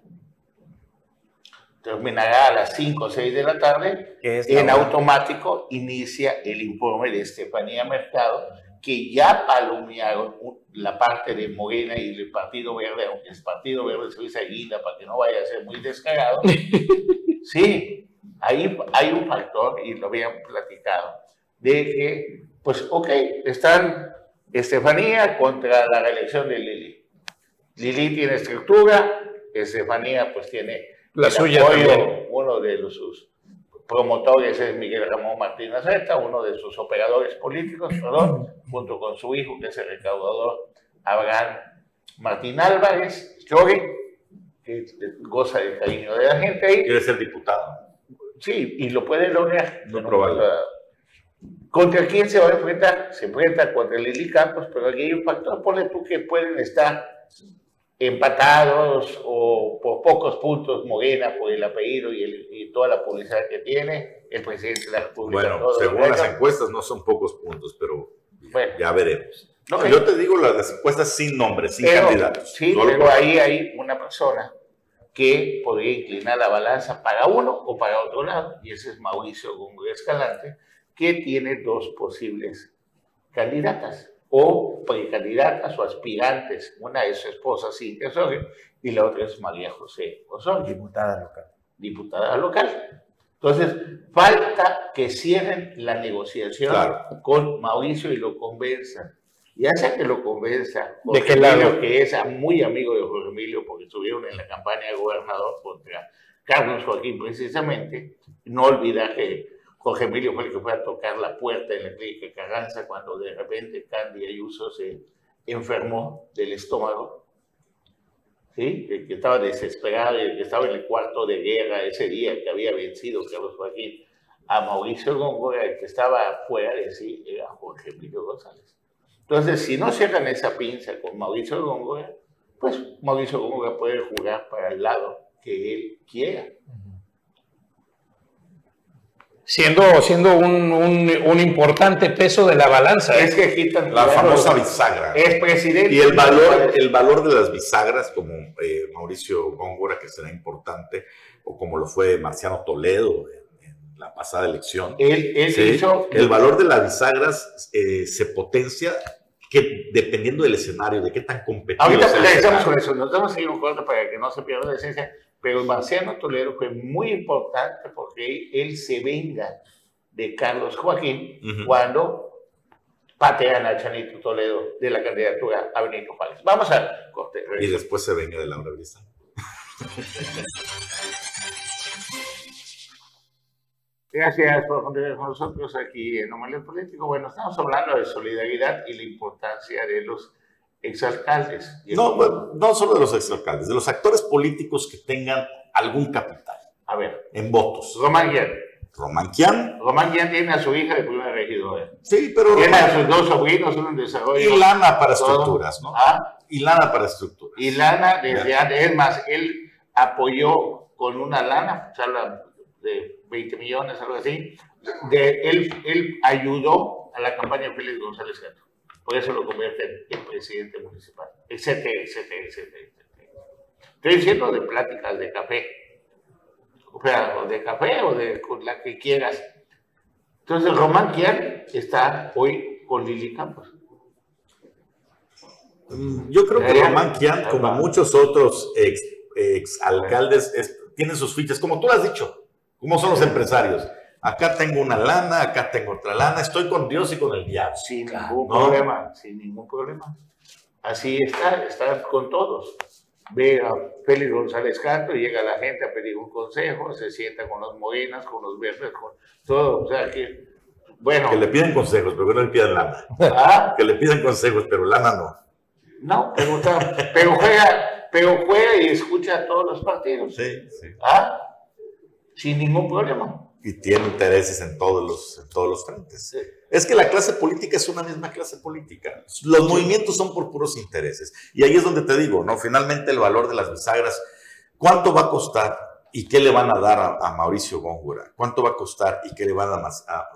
terminará a las 5 o 6 de la tarde, en automático inicia el informe de Estefanía Mercado, que ya palomearon la parte de Morena y el Partido Verde, aunque el Partido Verde se dice guinda para que no vaya a ser muy descarado. *laughs* sí, ahí hay un factor, y lo habían platicado, de que, pues, ok, están Estefanía contra la reelección de Lili. Lili tiene estructura, Estefanía pues tiene la suya apoyo, uno de los, sus promotores es Miguel Ramón Martínez Zeta, uno de sus operadores políticos, perdón, junto con su hijo, que es el recaudador Abraham Martín Álvarez, Chori, que goza del cariño de la gente ahí. Quiere ser diputado. Sí, y lo puede lograr. No probable. ¿Contra quién se va a enfrentar? Se enfrenta contra Lili Campos, pero aquí hay un factor, ponle tú que pueden estar empatados o por pocos puntos Morena por el apellido y, el, y, toda la publicidad que tiene el presidente de la República. Bueno, según las encuestas no son pocos puntos, pero bueno, ya veremos. No, yo te digo las, encuestas sin nombre, sin pero, candidatos. Sí, pero ahí hay una persona que podría inclinar la balanza para uno o para otro lado, y ese es Mauricio Gómez Escalante, que tiene dos posibles candidatas o precandidatas o aspirantes. Una es su esposa Cintia Osorio y la otra es María José Osorio. Diputada local. Diputada local. Entonces, falta que cierren la negociación Claro. con Mauricio y lo convenzan. Ya sea que lo convenza, ¿De qué Jorge lado? Emilio, que es muy amigo de Jorge Emilio, porque estuvieron en la campaña de gobernador contra Carlos Joaquín precisamente, no olvida que Jorge Emilio fue el que fue a tocar la puerta en la clínica Carranza cuando de repente Candy Ayuso se enfermó del estómago, ¿sí? El que estaba desesperado el que estaba en el cuarto de guerra ese día que había vencido Carlos Joaquín a Mauricio Góngora, el que estaba afuera de sí era Jorge Emilio González. Entonces, si no cierran esa pinza con Mauricio Góngora, pues Mauricio Góngora puede jugar para el lado que él quiera. Siendo, siendo un, un, un importante peso de la balanza. ¿eh? Es que quitan La famosa bisagra. Es presidente. Y el valor, el valor de las bisagras, como eh, Mauricio Góngora, que será importante, o como lo fue Marciano Toledo en, en la pasada elección. Él, él ¿sí? hizo. El valor de las bisagras eh, se potencia que dependiendo del escenario, de qué tan competitivo Ahorita es el regresamos escenario. con eso. Nos vamos a seguir un corto para que no se pierda la esencia. Pero Marciano Toledo fue muy importante porque él se venga de Carlos Joaquín Ujú. cuando patean a Chanito Toledo de la candidatura a Benito Juárez. Vamos al corte. Y después se venga de Laura Brisa. Gracias por continuar con nosotros aquí en Omelet Político. Bueno, estamos hablando de solidaridad y la importancia de los exalcaldes. No, bueno, no solo de los exalcaldes, de los actores políticos que tengan algún capital A ver, en votos. Román Guián. Román Quian, Román Guián tiene a su hija de primera regidora. sí, pero Tiene a sus dos sobrinos, uno en desarrollo. y lana para todo. estructuras, ¿no? Ah, Y lana para estructuras. Y lana, desde antes, es más, él apoyó con una lana, o sea, de 20 millones, algo así, de, él, él ayudó a la campaña de Félix González Gato. Por eso lo convierte en presidente municipal, etcétera, etcétera, etcétera. Estoy diciendo de pláticas de café. O sea, o de café o de la que quieras. Entonces, Román Kian está hoy con Lili Campos. Mm, yo creo que Román Kian, como muchos otros ex, ex alcaldes, tiene sus fichas, como tú lo has dicho, como son los empresarios. Acá tengo una lana, acá tengo otra lana, estoy con Dios y con el diablo. Sin ningún problema, sin ningún problema. Así está, está con todos. Ve a Félix González Canto y llega la gente a pedir un consejo, se sienta con los morenas, con los verdes, con todo. O sea que, bueno. Que le piden consejos, pero que no le pidan lana. ¿Ah? Que le piden consejos, pero lana no. No, pero, pero, juega, pero juega y escucha a todos los partidos. Sí, sí. ¿Ah? Sin ningún problema. Y tiene intereses en todos los, en todos los frentes. Es que la clase política es una misma clase política. Los movimientos son por puros intereses. Y ahí es donde te digo, ¿no? Finalmente el valor de las bisagras, ¿cuánto va a costar y qué le van a dar a, Mauricio Góngora? ¿Cuánto va a costar y qué le van a,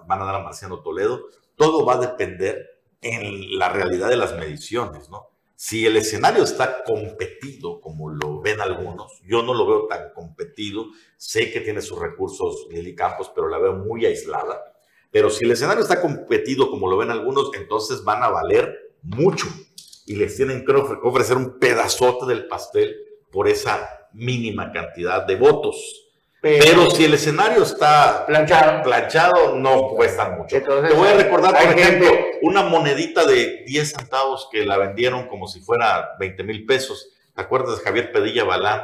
van a dar a Marciano Toledo? Todo va a depender en la realidad de las mediciones, ¿no? Si el escenario está competido, como lo ven algunos, yo no lo veo tan competido, sé que tiene sus recursos Lili Campos, pero la veo muy aislada. Pero si el escenario está competido, como lo ven algunos, entonces van a valer mucho y les tienen que ofrecer un pedazote del pastel por esa mínima cantidad de votos. Pero, si el escenario está planchado, planchado no cuesta mucho. Te voy a recordar, por ejemplo, una monedita de 10 centavos que la vendieron como si fuera 20 mil pesos. ¿Te acuerdas de Javier Pedilla Balán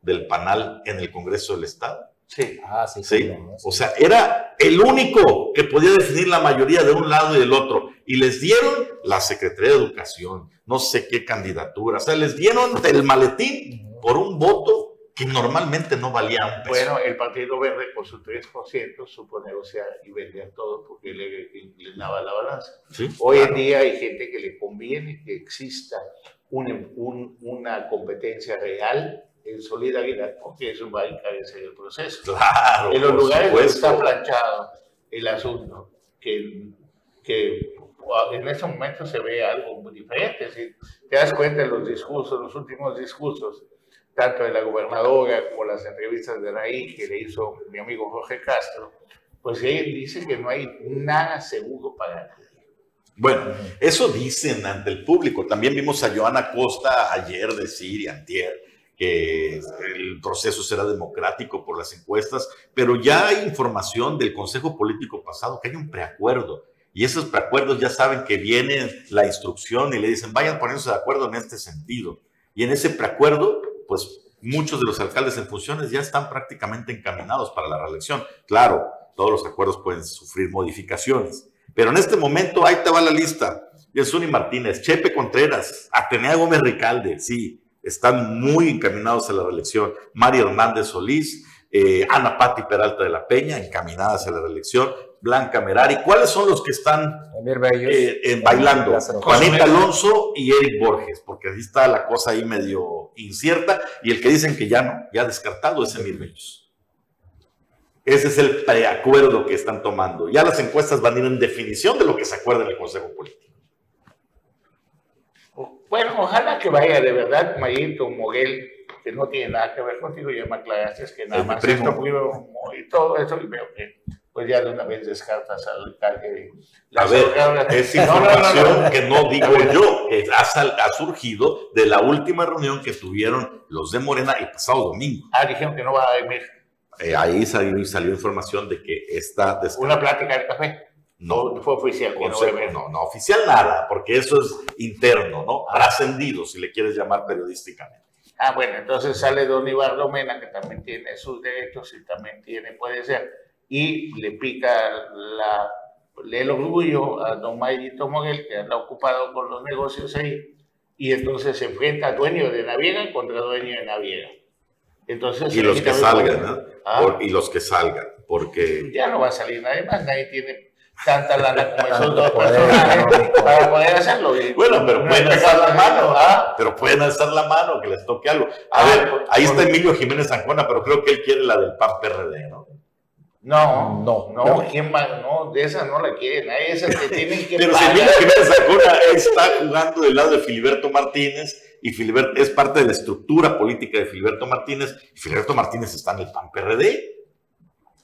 del Panal en el Congreso del Estado? Sí. Ah, sí, sí. O sea, era el único que podía definir la mayoría de un lado y del otro. Y les dieron la Secretaría de Educación, no sé qué candidatura. O sea, les dieron el maletín por un voto que normalmente no valía un peso. Bueno, el Partido Verde con su 3% supo negociar y vender todo porque le inclinaba la balanza. Hoy en día hay gente que le conviene que exista un, una competencia real en solidaridad porque eso va a encarecer el proceso. Claro, en los lugares donde está planchado el asunto, que, que en ese momento se ve algo muy diferente. Si te das cuenta en los discursos, los últimos discursos, tanto de la gobernadora como las entrevistas de Raí que le hizo mi amigo Jorge Castro, pues él dice que no hay nada seguro para nadie. Bueno, eso dicen ante el público. También vimos a Joana Costa ayer decir y antier que el proceso será democrático por las encuestas, pero ya hay información del Consejo Político pasado que hay un preacuerdo. Y esos preacuerdos ya saben que viene la instrucción y le dicen, vayan poniéndose de acuerdo en este sentido. Y en ese preacuerdo pues muchos de los alcaldes en funciones ya están prácticamente encaminados para la reelección. Claro, todos los acuerdos pueden sufrir modificaciones, pero en este momento ahí te va la lista. Yesuni Martínez, Chepe Contreras, Atenea Gómez Ricalde, sí, están muy encaminados a la reelección. Mario Hernández Solís, eh, Ana Patti Peralta de la Peña, encaminadas a la reelección. Blanca Merari. ¿Cuáles son los que están eh, bailando? Juanita Alonso y Eric Borges, porque ahí está la cosa ahí medio incierta. Y el que dicen que ya no, ya descartado es Emir Bellos. Ese es el preacuerdo que están tomando. Ya las encuestas van a ir en definición de lo que se acuerda en el Consejo Político. Bueno, ojalá que vaya de verdad Mayito Moguel, que no tiene nada que ver contigo, ya me aclaraste que nada más esto y todo eso, y veo que pues ya de una vez descartas al alcalde. A ver, es información que no digo yo, que ha, surgido de la última reunión que tuvieron los de Morena el pasado domingo. Ah, dijeron que no va a venir. Eh, ahí salió, salió, información de que está... Una plática de café. No, fue oficial. no, no, oficial nada, porque eso es interno, ¿no? Ah. Trascendido, si le quieres llamar periodísticamente. Ah, bueno, entonces sale Don Iván Lomena, que también tiene sus derechos y también tiene, puede ser y le pica la, el orgullo a don Mayrito Moguel, que anda ocupado con los negocios ahí, y entonces se enfrenta a dueño de Naviera contra dueño de Naviera. Entonces, y los que salgan, ¿no? ¿Ah? y los que salgan, porque... Ya no va a salir nadie más, nadie tiene tanta lana como esos dos personajes para poder hacerlo. bueno, pero pueden alzar la mano, ¿ah? Pero pueden alzar la mano, que les toque algo. A ah, ver, ahí está Emilio Jiménez Ancona, pero creo que él quiere la del PAN PRD, ¿no? No, no, no, ¿quién va? No, de esa no la quieren, hay esas que tienen que *laughs* Pero si Emilio Jiménez Ancona está jugando del lado de Filiberto Martínez y Filiberto es parte de la estructura política de Filiberto Martínez, y Filiberto Martínez está en el PAN PRD.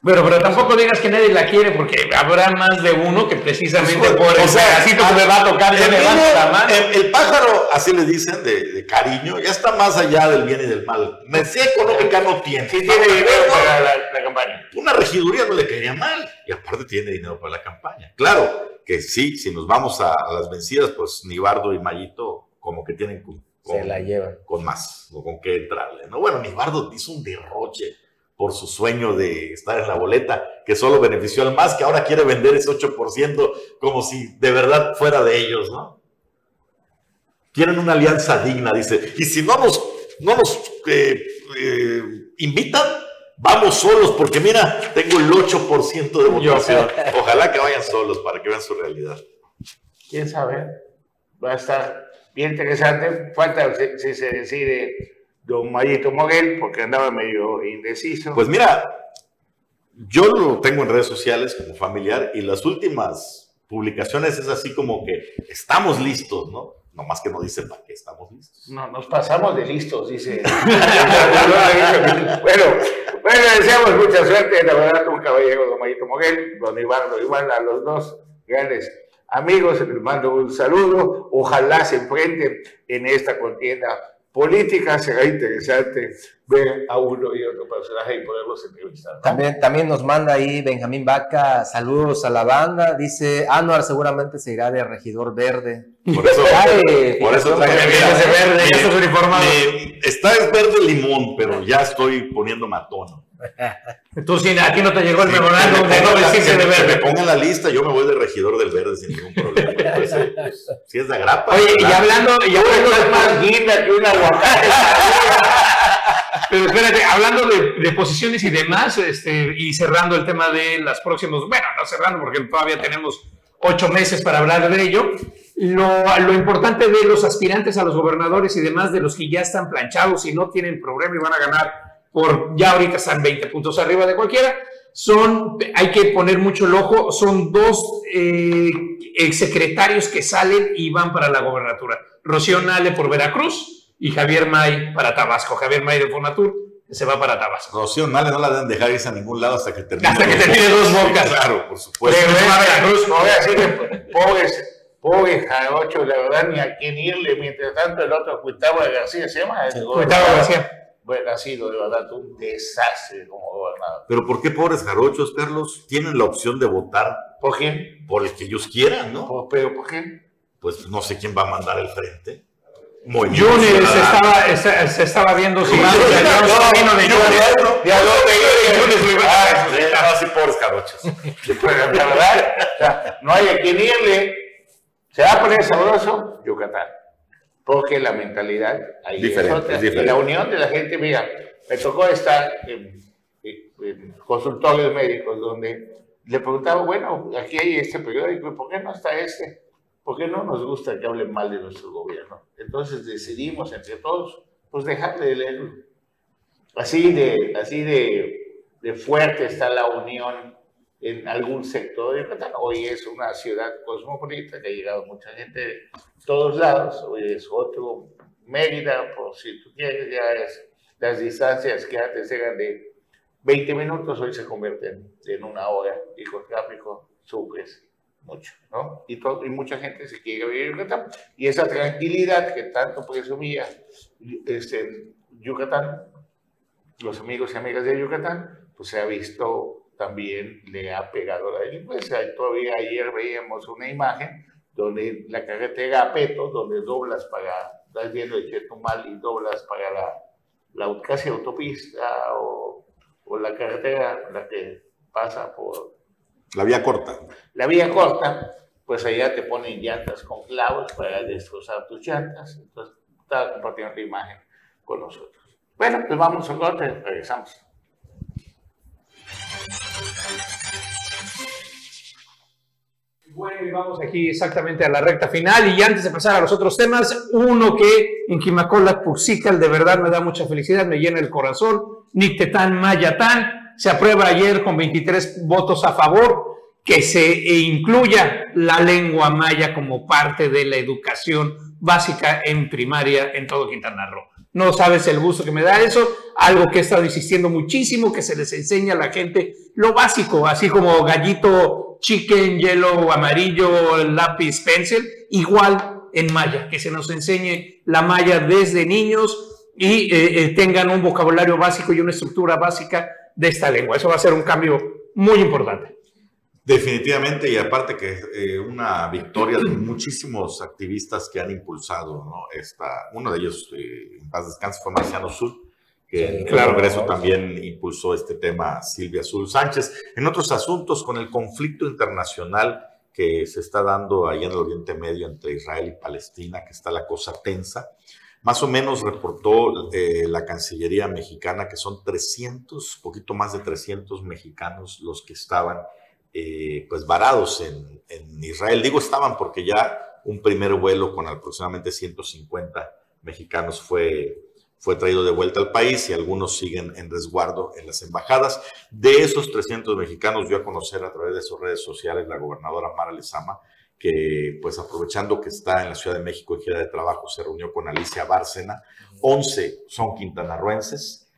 Pero, pero tampoco digas que nadie la quiere porque habrá más de uno que precisamente Pues, por o el sea, pedacito que me va a tocar levanto niño, la mano. el- el pájaro, así le dicen de, de cariño, ya está más allá del bien y del mal. Necesidad económica no tiene. Sí tiene dinero para la, la campaña. Una regiduría no le caería mal y aparte tiene dinero para la campaña. Claro que sí, si nos vamos a, a las vencidas, pues Nibardo y Mayito como que tienen con, Se la llevan. con más, con qué entrarle. ¿no? Bueno, Nibardo hizo un derroche por su sueño de estar en la boleta, que solo benefició al más, que ahora quiere vender ese 8% como si de verdad fuera de ellos, ¿no? Quieren una alianza digna, dice. Y si no nos, no nos eh, eh, invitan, vamos solos, porque mira, tengo el 8% de votación. Ojalá que vayan solos para que vean su realidad. quién sabe. Va a estar bien interesante. Falta si, si se decide don Mayito Moguel, porque andaba medio indeciso. Pues mira, yo lo tengo en redes sociales como familiar y las últimas publicaciones es así como que estamos listos, ¿no? Nomás que no dicen para qué estamos listos. no, nos pasamos de listos, dice. *laughs* bueno, bueno, deseamos mucha suerte. La verdad, un caballero, don Mayito Moguel, don Ibardo, igual a los dos grandes amigos, les mando un saludo. Ojalá se enfrenten en esta contienda política. Será interesante ver a uno y otro personaje y poderlos entrevistar. ¿no? También, también nos manda ahí Benjamín Vaca, saludos a la banda. Dice, Anuar seguramente se irá de regidor verde. Por eso, Ay, por eso traje- verde, está es verde limón, pero ya estoy poniéndome a *laughs* sí, a ti no te llegó el Sí, memorándum *laughs* que de me no la- vestirse de me- que me verde. pongan la lista, yo me voy de regidor del verde sin ningún problema. *laughs* Pues, eh, pues, si es de agrapa. Oye, y hablando, y hablando Es de más guinda que un aguacate. Pero espérate, hablando de, de posiciones y demás, este, y cerrando el tema de las próximas, bueno, no cerrando porque todavía tenemos ocho meses para hablar de ello, lo, lo importante de los aspirantes a los gobernadores y demás, de los que ya están planchados y no tienen problema y van a ganar por, ya ahorita están 20 puntos arriba de cualquiera, son, hay que poner mucho el ojo, son dos eh, exsecretarios que salen y van para la gobernatura. Rocío Nale por Veracruz y Javier May para Tabasco. Javier May de Fonatur que se va para Tabasco. Rocío Nale no la deben dejar irse a ningún lado hasta que termine. Hasta que termine dos bocas. Claro, por supuesto. Pero es Veracruz, no voy a decirle, pobres, pobres jarochos, la verdad, ni a quién irle. Mientras tanto, el otro Gustavo García se llama. Gustavo. García. Bueno, ha sido de verdad un desastre como gobernador. Pero ¿por qué pobres jarochos, Carlos? Tienen la opción de votar ¿Por qué? por el que ellos quieran, ¿no? Por- ¿Pero por qué? Pues no sé quién va a mandar el frente. Movimiento Yunes se estaba, se, se estaba viendo sí, a no, de Yunes. ¿De a dónde iba? Ah, sí, ah, sí, pobres jarochos. La verdad, no hay a quién irle. ¿Se va a poner sabroso? Yucatán. Porque la mentalidad ahí Diferente, es otra. es Y diferente. la unión de la gente, mira, me tocó estar en, en- en consultorios médicos donde le preguntaba, bueno, aquí hay este periódico, ¿y por qué no está este? ¿Por qué no nos gusta que hablen mal de nuestro gobierno? Entonces decidimos entre todos, pues dejar de leerlo. Así de, así de, de fuerte está la unión en algún sector de Yucatán. Hoy es una ciudad cosmopolita que ha llegado mucha gente de todos lados. Hoy es otro Mérida, por si tú quieres, ya es las distancias que antes eran de 20 minutos, hoy se convierten en una hora y con tráfico sufres mucho, ¿no? Y, to- y mucha gente se quiere vivir en Yucatán. Y esa tranquilidad que tanto presumía este, Yucatán, los amigos y amigas de Yucatán, pues se ha visto también, le ha pegado la delincuencia. Y todavía ayer veíamos una imagen donde la carretera a Peto, donde doblas para, estás viendo el Chetumal y doblas para la, la casi autopista o, o la carretera, la que pasa por La vía corta. la vía corta, pues allá te ponen llantas con clavos para destrozar tus llantas. Entonces, estaba compartiendo la imagen con nosotros. Bueno, pues vamos a corte, regresamos. Bueno, y vamos aquí exactamente a la recta final y antes de pasar a los otros temas, uno que en Quimacola Puxical de verdad me da mucha felicidad, me llena el corazón, Nictetán Mayatán, se aprueba ayer con 23 votos a favor que se incluya la lengua maya como parte de la educación básica en primaria en todo Quintana Roo. No sabes el gusto que me da eso, algo que he estado insistiendo muchísimo, que se les enseña a la gente lo básico, así como gallito, chicken, hielo, amarillo, lápiz, pencil, igual en maya, que se nos enseñe la maya desde niños y eh, eh, tengan un vocabulario básico y una estructura básica de esta lengua. Eso va a ser un cambio muy importante. Definitivamente, y aparte que eh, una victoria de muchísimos activistas que han impulsado, ¿no? Esta, uno de ellos, eh, en paz descanse, fue Marciano Sul, que en el Congreso también impulsó este tema Silvia Azul Sánchez. En otros asuntos, con el conflicto internacional que se está dando ahí en el Oriente Medio entre Israel y Palestina, que está la cosa tensa, más o menos reportó eh, la Cancillería mexicana que son 300, poquito más de 300 mexicanos los que estaban eh, pues varados en, Israel. Digo estaban porque ya un primer vuelo con aproximadamente 150 mexicanos fue, fue traído de vuelta al país y algunos siguen en resguardo en las embajadas. De esos 300 mexicanos, dio a conocer a través de sus redes sociales la gobernadora Mara Lezama, que pues aprovechando que está en la Ciudad de México en gira de trabajo, se reunió con Alicia Bárcena. 11 son quintanarruenses,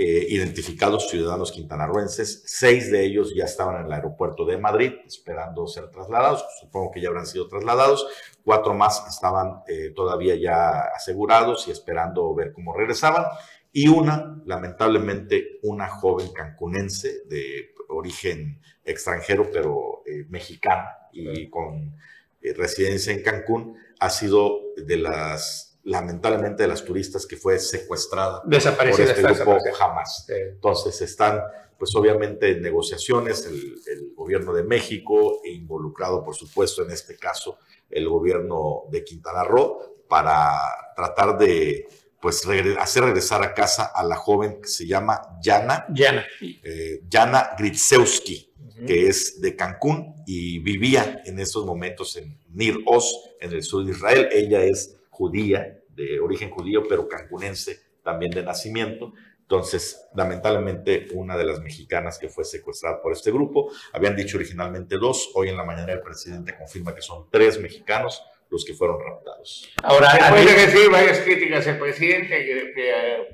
eh, identificados ciudadanos quintanarruenses, seis de ellos ya estaban en el aeropuerto de Madrid esperando ser trasladados, supongo que ya habrán sido trasladados, cuatro más estaban eh, todavía ya asegurados y esperando ver cómo regresaban, y una, lamentablemente, una joven cancunense de origen extranjero, pero eh, mexicana y con residencia en Cancún, ha sido de las lamentablemente de las turistas que fue secuestrada desaparecida por este grupo jamás. Entonces están, pues obviamente en negociaciones el, gobierno de México e involucrado, por supuesto, en este caso el gobierno de Quintana Roo para tratar de pues hacer regresar a casa a la joven que se llama Yana. Yana. Eh, Yana Gritsewski, que es de Cancún y vivía en esos momentos en Nir Oz, en el sur de Israel. Ella es judía, de origen judío, pero cancunense también de nacimiento. Entonces, lamentablemente, una de las mexicanas que fue secuestrada por este grupo, habían dicho originalmente dos, hoy en la mañana el presidente confirma que son tres mexicanos los que fueron raptados. Ahora, puede decir varias críticas al presidente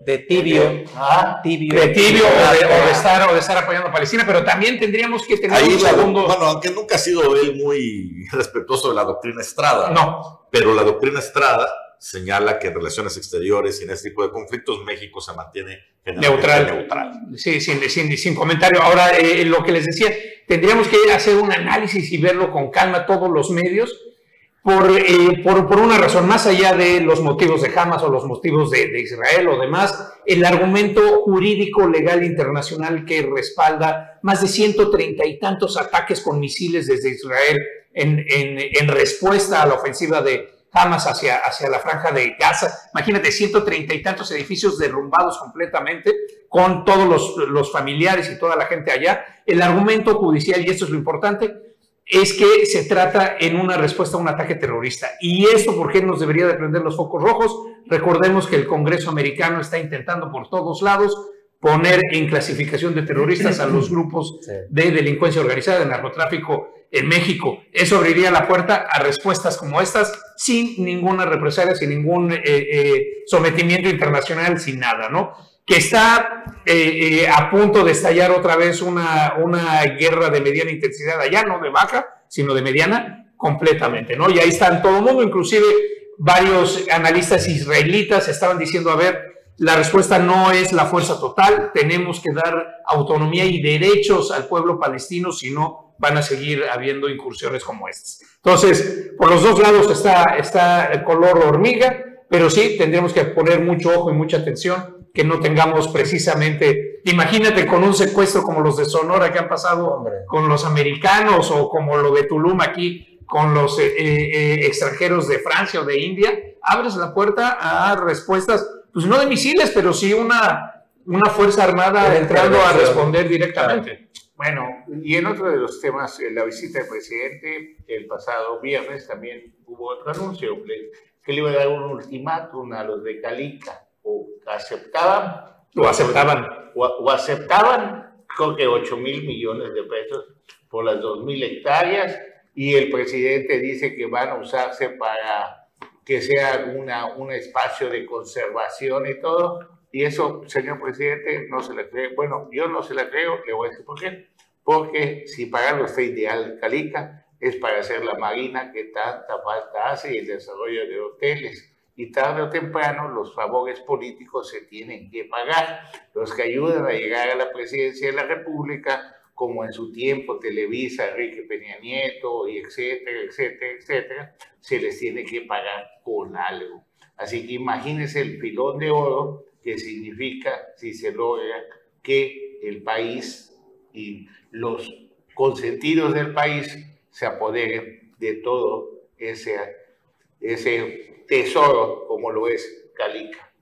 de tibio, ah, tibio, de tibio o de, estar, o de estar apoyando a Palestina, pero también tendríamos que tener un segundo... Bueno, aunque nunca ha sido él muy *laughs* respetuoso de la doctrina Estrada. No. Pero la doctrina Estrada señala que en relaciones exteriores y en este tipo de conflictos México se mantiene neutral. neutral. Sí, sin, sin, sin comentario. Ahora, eh, lo que les decía, tendríamos que hacer un análisis y verlo con calma todos los medios por, eh, por, por, una razón, más allá de los motivos de Hamas o los motivos de, de, Israel o demás, el argumento jurídico legal internacional que respalda más de 130 y tantos ataques con misiles desde Israel en, en, en respuesta a la ofensiva de, Hamas hacia, hacia la franja de Gaza. Imagínate, 130 y tantos edificios derrumbados completamente, con todos los, los familiares y toda la gente allá. El argumento judicial, y esto es lo importante, es que se trata en una respuesta a un ataque terrorista. ¿Y esto por qué nos debería de prender los focos rojos? Recordemos que el Congreso americano está intentando por todos lados poner en clasificación de terroristas a los *laughs* grupos de delincuencia organizada, de narcotráfico en México. Eso abriría la puerta a respuestas como estas sin ninguna represalia, sin ningún eh, eh, sometimiento internacional, sin nada, ¿no? Que está eh, a punto de estallar otra vez una, una guerra de mediana intensidad allá, no de baja, sino de mediana, completamente, ¿no? Y ahí están todo el mundo, inclusive varios analistas israelitas estaban diciendo, a ver, la respuesta no es la fuerza total, tenemos que dar autonomía y derechos al pueblo palestino, si no van a seguir habiendo incursiones como estas. Entonces, por los dos lados está, está el color hormiga, pero sí tendremos que poner mucho ojo y mucha atención, que no tengamos precisamente, imagínate con un secuestro como los de Sonora que han pasado con los americanos o como lo de Tulum aquí con los eh, eh, extranjeros de Francia o de India, abres la puerta a respuestas pues no de misiles, pero sí una, una fuerza armada entrando a responder directamente. Bueno, y en otro de los temas, la visita del presidente, el pasado viernes también hubo otro anuncio, que le iba a dar un ultimátum a los de Calica, o aceptaban, o aceptaban, o, aceptaban, creo que 8 mil millones de pesos por las 2 mil hectáreas, y el presidente dice que van a usarse para que sea una, un espacio de conservación y todo. Y eso, señor presidente, no se le cree. Bueno, yo no se la creo, le voy a decir por qué. Porque si pagar los ideal Calica es para hacer la marina que tanta falta hace y el desarrollo de hoteles. Y tarde o temprano los favores políticos se tienen que pagar. Los que ayudan a llegar a la presidencia de la República, como en su tiempo Televisa, Enrique Peña Nieto, y etcétera, etcétera, etcétera, se les tiene que pagar con algo. Así que imagínense el pilón de oro que significa si se logra que el país y los consentidos del país se apoderen de todo ese, ese tesoro como lo es Calica.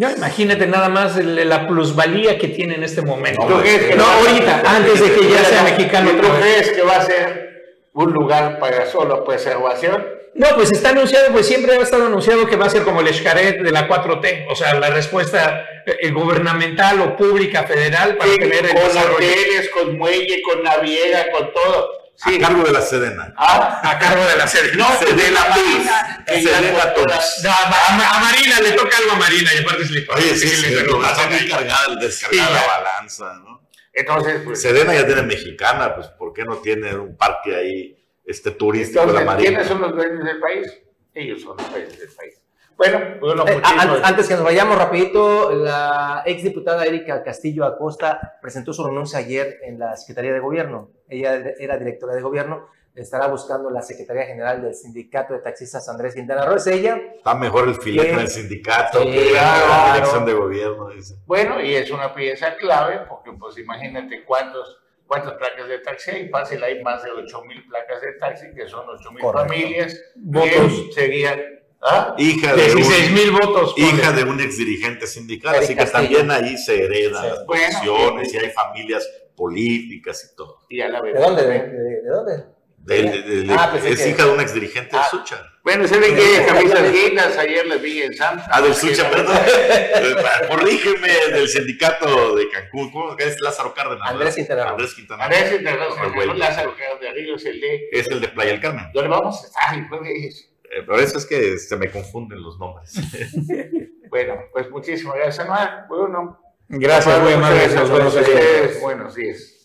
No, imagínate nada más la plusvalía que tiene en este momento. No, no ahorita, antes de que ya sea mexicano. ¿Tú crees que va a ser un lugar para solo preservación? No, pues está anunciado, pues siempre ha estado anunciado que va a ser como el Escaret de la 4T, o sea, la respuesta eh, gubernamental o pública federal para tener el Con hoteles, con muelle, con naviera, con todo. A cargo de la Sedena. Ah, a cargo de la Sedena. No, de la Sedena No, a, Marina le toca algo a Marina y aparte es Oye, sí, sí, pero está muy cargada el descargar la balanza, ¿no? Entonces, pues. Sedena ya tiene mexicana, pues, ¿por qué no tiene un parque ahí? este turístico de la Marina. ¿Quiénes son los dueños del país? Ellos son los dueños del país. Bueno, bueno eh, antes que nos vayamos rapidito, la exdiputada Erika Castillo Acosta presentó su renuncia ayer en la Secretaría de Gobierno. Ella era directora de gobierno, estará buscando la Secretaría General del Sindicato de Taxistas Andrés Quintana Roo. Es ella. Está mejor el filete en el sindicato que la dirección de gobierno. Dice. Bueno, y es una pieza clave, porque pues imagínate cuántos cuántas placas de taxi hay. Fácil, hay más de 8 mil placas de taxi, que son 8 mil familias. Votos. Serían. ¿Ah? Hija de 16 mil votos. Hija de un ex dirigente sindical, así que también ahí se heredan las posiciones y hay familias políticas y todo. Y a la vez. ¿De dónde? ¿De, dónde? Ah, es hija de un ex dirigente de ah. Sucha. Bueno, se ven que camisas lindas, ayer les vi en Santa. Ah, del Sucha, perdón. Corrígeme, del sindicato de Cancún, ¿cómo es Lázaro Cárdenas? Andrés Quintana. Andrés Quintana. Andrés Quintana, Lázaro Cárdenas, es el de... Es el de Playa del Carmen. ¿Dónde vamos? Ay, pues... Eh, por eso es que se me confunden los nombres. *laughs* bueno, pues muchísimas gracias, Anuar. Bueno, gracias, muy amable. Buenos días. Buenos días.